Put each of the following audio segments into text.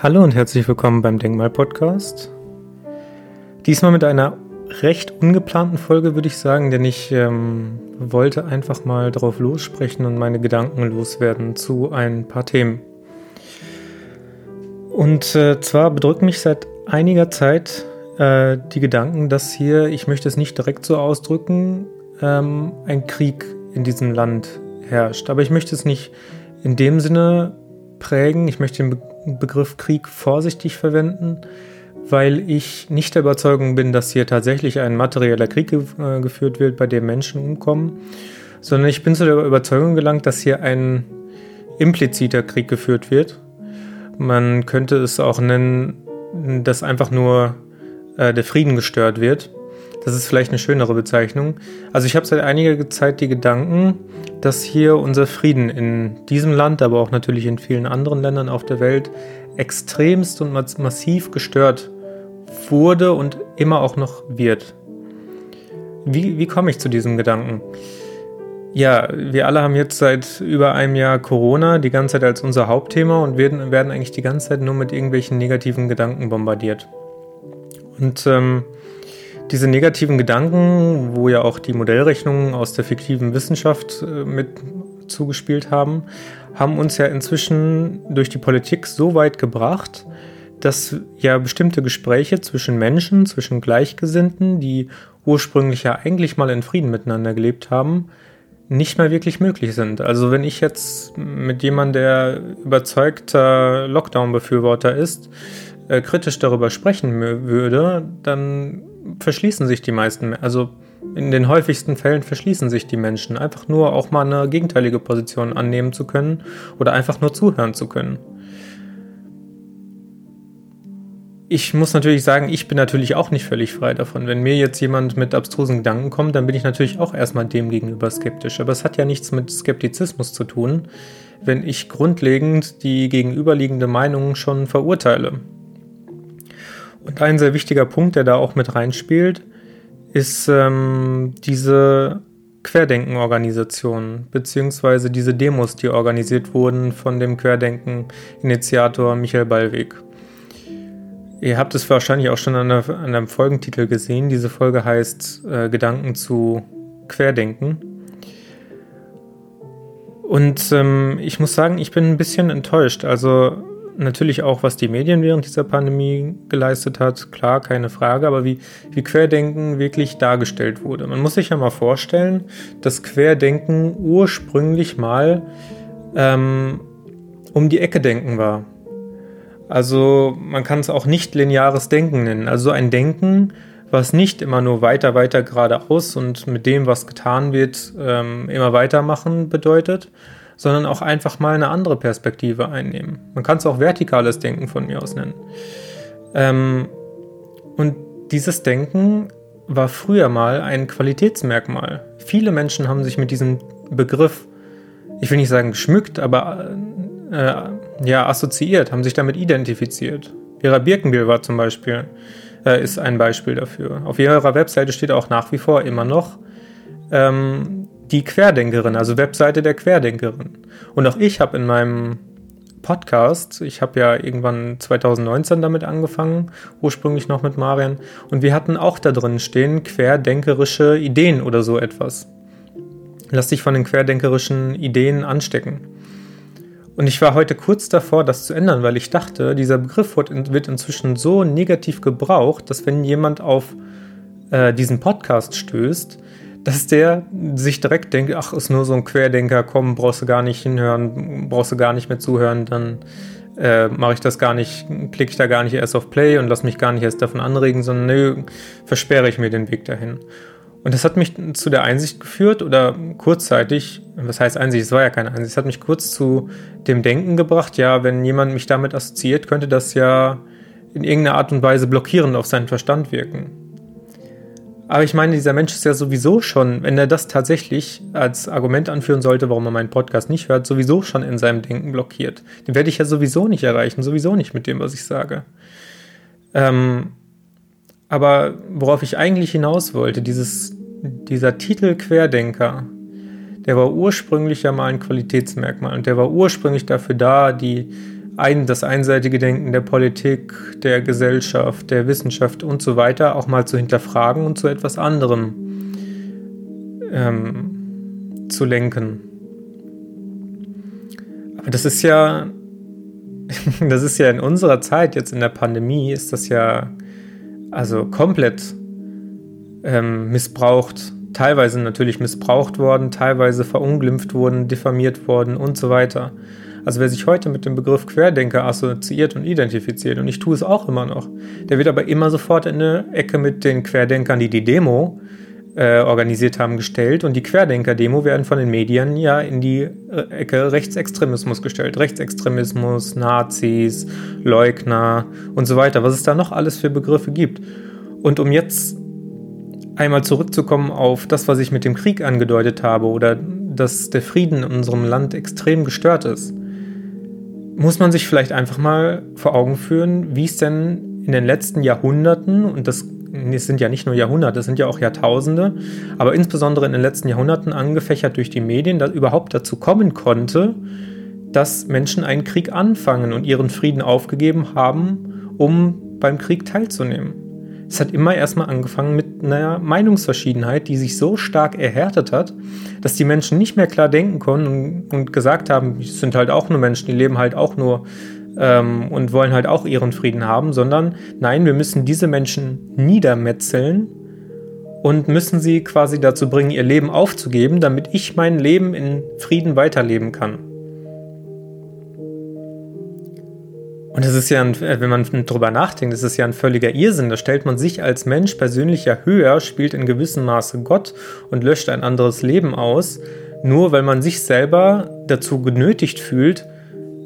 Hallo und herzlich willkommen beim Denkmal-Podcast. Diesmal mit einer recht ungeplanten Folge, würde ich sagen, denn ich ähm, wollte einfach mal drauf lossprechen und meine Gedanken loswerden zu ein paar Themen. Und äh, zwar bedrücken mich seit einiger Zeit äh, die Gedanken, dass hier, ich möchte es nicht direkt so ausdrücken, ähm, ein Krieg in diesem Land herrscht. Aber ich möchte es nicht in dem Sinne prägen. Ich möchte den Be Begriff Krieg vorsichtig verwenden, weil ich nicht der Überzeugung bin, dass hier tatsächlich ein materieller Krieg äh, geführt wird, bei dem Menschen umkommen, sondern ich bin zu der Überzeugung gelangt, dass hier ein impliziter Krieg geführt wird. Man könnte es auch nennen, dass einfach nur äh, der Frieden gestört wird. Das ist vielleicht eine schönere Bezeichnung. Also ich habe seit einiger Zeit die Gedanken, dass hier unser Frieden in diesem Land, aber auch natürlich in vielen anderen Ländern auf der Welt extremst und massiv gestört wurde und immer auch noch wird. Wie, wie komme ich zu diesem Gedanken? Ja, wir alle haben jetzt seit über einem Jahr Corona die ganze Zeit als unser Hauptthema und werden, werden eigentlich die ganze Zeit nur mit irgendwelchen negativen Gedanken bombardiert. Und ähm, diese negativen Gedanken, wo ja auch die Modellrechnungen aus der fiktiven Wissenschaft äh, mit zugespielt haben, haben uns ja inzwischen durch die Politik so weit gebracht, dass ja bestimmte Gespräche zwischen Menschen, zwischen Gleichgesinnten, die ursprünglich ja eigentlich mal in Frieden miteinander gelebt haben, nicht mehr wirklich möglich sind. Also wenn ich jetzt mit jemandem, der überzeugter Lockdown-Befürworter ist, äh, kritisch darüber sprechen würde, dann verschließen sich die meisten, also in den häufigsten Fällen verschließen sich die Menschen, einfach nur auch mal eine gegenteilige Position annehmen zu können oder einfach nur zuhören zu können. Ich muss natürlich sagen, ich bin natürlich auch nicht völlig frei davon. Wenn mir jetzt jemand mit abstrusen Gedanken kommt, dann bin ich natürlich auch erstmal dem gegenüber skeptisch. Aber es hat ja nichts mit Skeptizismus zu tun, wenn ich grundlegend die gegenüberliegende Meinung schon verurteile. Und ein sehr wichtiger Punkt, der da auch mit reinspielt, ist ähm, diese Querdenken-Organisation, beziehungsweise diese Demos, die organisiert wurden von dem Querdenken-Initiator Michael Ballweg. Ihr habt es wahrscheinlich auch schon an, der, an einem Folgentitel gesehen. Diese Folge heißt äh, Gedanken zu Querdenken. Und ähm, ich muss sagen, ich bin ein bisschen enttäuscht. Also natürlich auch, was die Medien während dieser Pandemie geleistet hat, klar, keine Frage, aber wie, wie Querdenken wirklich dargestellt wurde. Man muss sich ja mal vorstellen, dass Querdenken ursprünglich mal ähm, um die Ecke denken war. Also man kann es auch nicht lineares Denken nennen. Also ein Denken, was nicht immer nur weiter, weiter geradeaus und mit dem, was getan wird, ähm, immer weitermachen bedeutet, sondern auch einfach mal eine andere Perspektive einnehmen. Man kann es auch vertikales Denken von mir aus nennen. Ähm, und dieses Denken war früher mal ein Qualitätsmerkmal. Viele Menschen haben sich mit diesem Begriff, ich will nicht sagen geschmückt, aber äh, ja, assoziiert, haben sich damit identifiziert. Vera Birkenbiel war zum Beispiel, äh, ist ein Beispiel dafür. Auf ihrer Webseite steht auch nach wie vor immer noch, ähm, die Querdenkerin, also Webseite der Querdenkerin. Und auch ich habe in meinem Podcast, ich habe ja irgendwann 2019 damit angefangen, ursprünglich noch mit Marian, und wir hatten auch da drin stehen querdenkerische Ideen oder so etwas. Lass dich von den querdenkerischen Ideen anstecken. Und ich war heute kurz davor, das zu ändern, weil ich dachte, dieser Begriff wird inzwischen so negativ gebraucht, dass wenn jemand auf äh, diesen Podcast stößt, dass der sich direkt denkt, ach, ist nur so ein Querdenker, komm, brauchst du gar nicht hinhören, brauchst du gar nicht mehr zuhören, dann äh, mache ich das gar nicht, klicke ich da gar nicht erst auf Play und lass mich gar nicht erst davon anregen, sondern nö, versperre ich mir den Weg dahin. Und das hat mich zu der Einsicht geführt oder kurzzeitig, was heißt Einsicht, es war ja keine Einsicht, es hat mich kurz zu dem Denken gebracht, ja, wenn jemand mich damit assoziiert, könnte das ja in irgendeiner Art und Weise blockierend auf seinen Verstand wirken. Aber ich meine, dieser Mensch ist ja sowieso schon, wenn er das tatsächlich als Argument anführen sollte, warum er meinen Podcast nicht hört, sowieso schon in seinem Denken blockiert. Den werde ich ja sowieso nicht erreichen, sowieso nicht mit dem, was ich sage. Ähm, aber worauf ich eigentlich hinaus wollte, dieses, dieser Titel Querdenker, der war ursprünglich ja mal ein Qualitätsmerkmal und der war ursprünglich dafür da, die ein, das einseitige Denken der Politik, der Gesellschaft, der Wissenschaft und so weiter auch mal zu hinterfragen und zu etwas anderem ähm, zu lenken. Aber das ist ja, das ist ja in unserer Zeit jetzt in der Pandemie, ist das ja also komplett ähm, missbraucht, teilweise natürlich missbraucht worden, teilweise verunglimpft worden, diffamiert worden und so weiter. Also wer sich heute mit dem Begriff Querdenker assoziiert und identifiziert, und ich tue es auch immer noch, der wird aber immer sofort in eine Ecke mit den Querdenkern, die die Demo äh, organisiert haben, gestellt. Und die Querdenker-Demo werden von den Medien ja in die äh, Ecke Rechtsextremismus gestellt. Rechtsextremismus, Nazis, Leugner und so weiter. Was es da noch alles für Begriffe gibt. Und um jetzt einmal zurückzukommen auf das, was ich mit dem Krieg angedeutet habe oder dass der Frieden in unserem Land extrem gestört ist muss man sich vielleicht einfach mal vor Augen führen, wie es denn in den letzten Jahrhunderten, und das sind ja nicht nur Jahrhunderte, es sind ja auch Jahrtausende, aber insbesondere in den letzten Jahrhunderten angefächert durch die Medien, dass überhaupt dazu kommen konnte, dass Menschen einen Krieg anfangen und ihren Frieden aufgegeben haben, um beim Krieg teilzunehmen. Es hat immer erstmal angefangen mit einer Meinungsverschiedenheit, die sich so stark erhärtet hat, dass die Menschen nicht mehr klar denken konnten und, und gesagt haben, es sind halt auch nur Menschen, die leben halt auch nur ähm, und wollen halt auch ihren Frieden haben, sondern nein, wir müssen diese Menschen niedermetzeln und müssen sie quasi dazu bringen, ihr Leben aufzugeben, damit ich mein Leben in Frieden weiterleben kann. Und das ist ja, ein, äh, wenn man drüber nachdenkt, das ist ja ein völliger Irrsinn. Da stellt man sich als Mensch persönlich ja höher, spielt in gewissem Maße Gott und löscht ein anderes Leben aus, nur weil man sich selber dazu genötigt fühlt,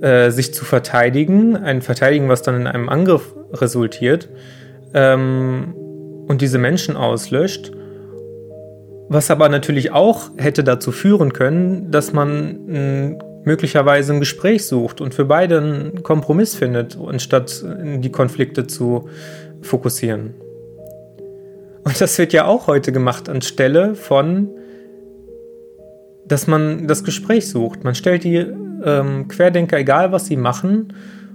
äh, sich zu verteidigen, ein Verteidigen, was dann in einem Angriff resultiert, ähm, und diese Menschen auslöscht. Was aber natürlich auch hätte dazu führen können, dass man möglicherweise ein Gespräch sucht und für beide einen Kompromiss findet, anstatt die Konflikte zu fokussieren. Und das wird ja auch heute gemacht anstelle von, dass man das Gespräch sucht. Man stellt die ähm, Querdenker, egal was sie machen,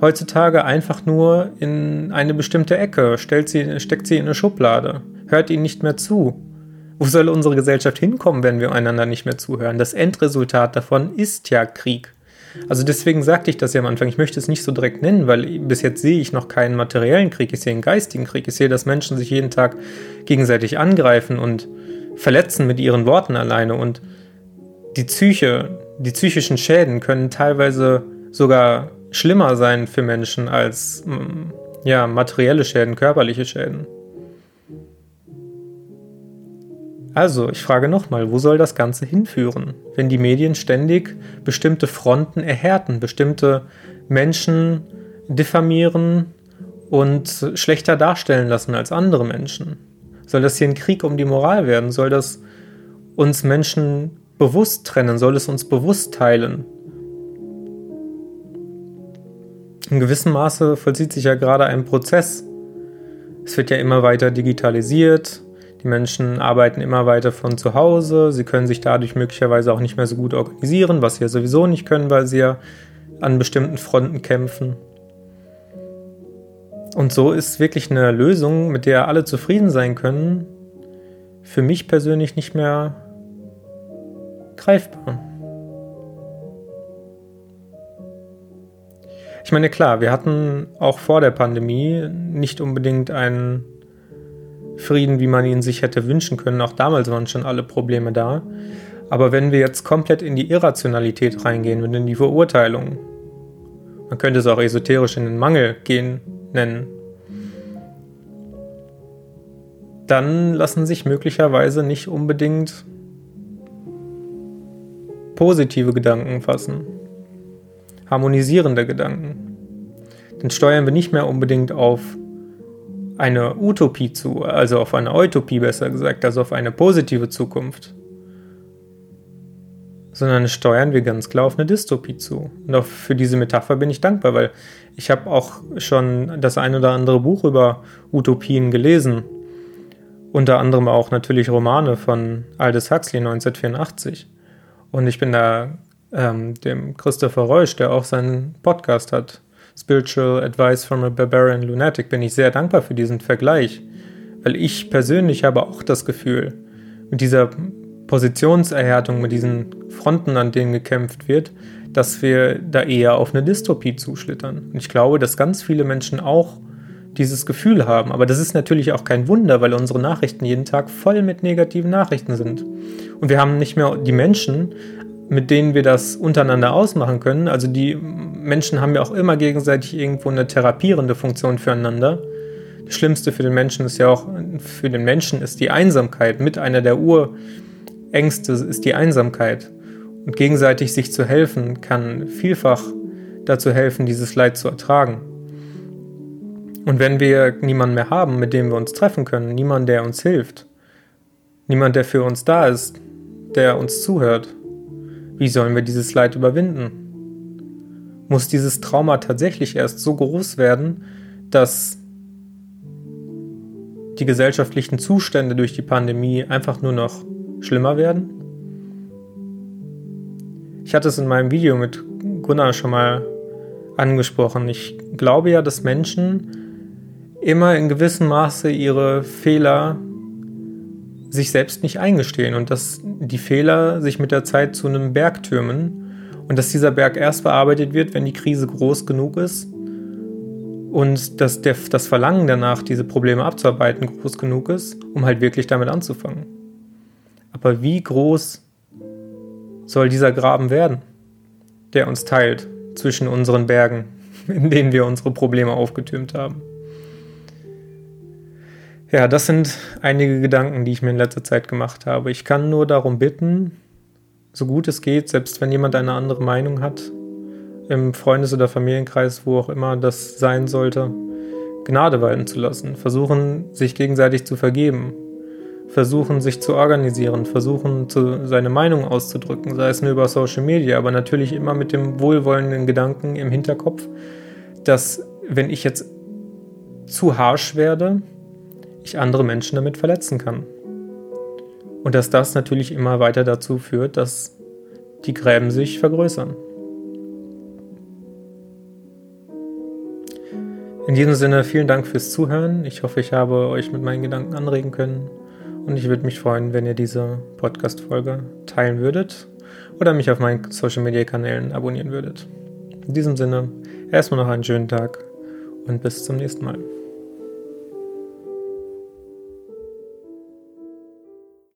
heutzutage einfach nur in eine bestimmte Ecke, stellt sie, steckt sie in eine Schublade, hört ihnen nicht mehr zu. Wo soll unsere Gesellschaft hinkommen, wenn wir einander nicht mehr zuhören? Das Endresultat davon ist ja Krieg. Also deswegen sagte ich das ja am Anfang. Ich möchte es nicht so direkt nennen, weil bis jetzt sehe ich noch keinen materiellen Krieg. Ich sehe einen geistigen Krieg. Ich sehe, dass Menschen sich jeden Tag gegenseitig angreifen und verletzen mit ihren Worten alleine. Und die Psyche, die psychischen Schäden können teilweise sogar schlimmer sein für Menschen als mm, ja, materielle Schäden, körperliche Schäden. Also, ich frage nochmal, wo soll das Ganze hinführen, wenn die Medien ständig bestimmte Fronten erhärten, bestimmte Menschen diffamieren und schlechter darstellen lassen als andere Menschen? Soll das hier ein Krieg um die Moral werden? Soll das uns Menschen bewusst trennen? Soll es uns bewusst teilen? In gewissem Maße vollzieht sich ja gerade ein Prozess. Es wird ja immer weiter digitalisiert, die Menschen arbeiten immer weiter von zu Hause. Sie können sich dadurch möglicherweise auch nicht mehr so gut organisieren, was sie ja sowieso nicht können, weil sie ja an bestimmten Fronten kämpfen. Und so ist wirklich eine Lösung, mit der alle zufrieden sein können, für mich persönlich nicht mehr greifbar. Ich meine, klar, wir hatten auch vor der Pandemie nicht unbedingt einen Frieden, wie man ihn sich hätte wünschen können. Auch damals waren schon alle Probleme da. Aber wenn wir jetzt komplett in die Irrationalität reingehen und in die Verurteilung, man könnte es auch esoterisch in den Mangel gehen nennen, dann lassen sich möglicherweise nicht unbedingt positive Gedanken fassen, harmonisierende Gedanken. Dann steuern wir nicht mehr unbedingt auf eine Utopie zu, also auf eine Utopie besser gesagt, also auf eine positive Zukunft, sondern steuern wir ganz klar auf eine Dystopie zu. Und auch für diese Metapher bin ich dankbar, weil ich habe auch schon das ein oder andere Buch über Utopien gelesen. Unter anderem auch natürlich Romane von Aldous Huxley 1984. Und ich bin da ähm, dem Christopher Reusch, der auch seinen Podcast hat, Spiritual Advice from a Barbarian Lunatic, bin ich sehr dankbar für diesen Vergleich, weil ich persönlich habe auch das Gefühl, mit dieser Positionserhärtung, mit diesen Fronten, an denen gekämpft wird, dass wir da eher auf eine Dystopie zuschlittern. Und ich glaube, dass ganz viele Menschen auch dieses Gefühl haben. Aber das ist natürlich auch kein Wunder, weil unsere Nachrichten jeden Tag voll mit negativen Nachrichten sind. Und wir haben nicht mehr die Menschen, mit denen wir das untereinander ausmachen können. Also die Menschen haben ja auch immer gegenseitig irgendwo eine therapierende Funktion füreinander. Das Schlimmste für den Menschen ist ja auch, für den Menschen ist die Einsamkeit. Mit einer der Urängste ist die Einsamkeit. Und gegenseitig sich zu helfen, kann vielfach dazu helfen, dieses Leid zu ertragen. Und wenn wir niemanden mehr haben, mit dem wir uns treffen können, niemand, der uns hilft, niemand, der für uns da ist, der uns zuhört, wie sollen wir dieses Leid überwinden? Muss dieses Trauma tatsächlich erst so groß werden, dass die gesellschaftlichen Zustände durch die Pandemie einfach nur noch schlimmer werden? Ich hatte es in meinem Video mit Gunnar schon mal angesprochen. Ich glaube ja, dass Menschen immer in gewissem Maße ihre Fehler sich selbst nicht eingestehen und dass die Fehler sich mit der Zeit zu einem Berg türmen und dass dieser Berg erst bearbeitet wird, wenn die Krise groß genug ist und dass der, das Verlangen danach, diese Probleme abzuarbeiten, groß genug ist, um halt wirklich damit anzufangen. Aber wie groß soll dieser Graben werden, der uns teilt zwischen unseren Bergen, in denen wir unsere Probleme aufgetürmt haben? Ja, das sind einige Gedanken, die ich mir in letzter Zeit gemacht habe. Ich kann nur darum bitten, so gut es geht, selbst wenn jemand eine andere Meinung hat, im Freundes- oder Familienkreis, wo auch immer das sein sollte, Gnade walten zu lassen, versuchen, sich gegenseitig zu vergeben, versuchen, sich zu organisieren, versuchen, zu, seine Meinung auszudrücken, sei es nur über Social Media, aber natürlich immer mit dem wohlwollenden Gedanken im Hinterkopf, dass wenn ich jetzt zu harsch werde, ich andere Menschen damit verletzen kann. Und dass das natürlich immer weiter dazu führt, dass die Gräben sich vergrößern. In diesem Sinne vielen Dank fürs Zuhören. Ich hoffe, ich habe euch mit meinen Gedanken anregen können. Und ich würde mich freuen, wenn ihr diese Podcast-Folge teilen würdet oder mich auf meinen Social-Media-Kanälen abonnieren würdet. In diesem Sinne, erstmal noch einen schönen Tag und bis zum nächsten Mal.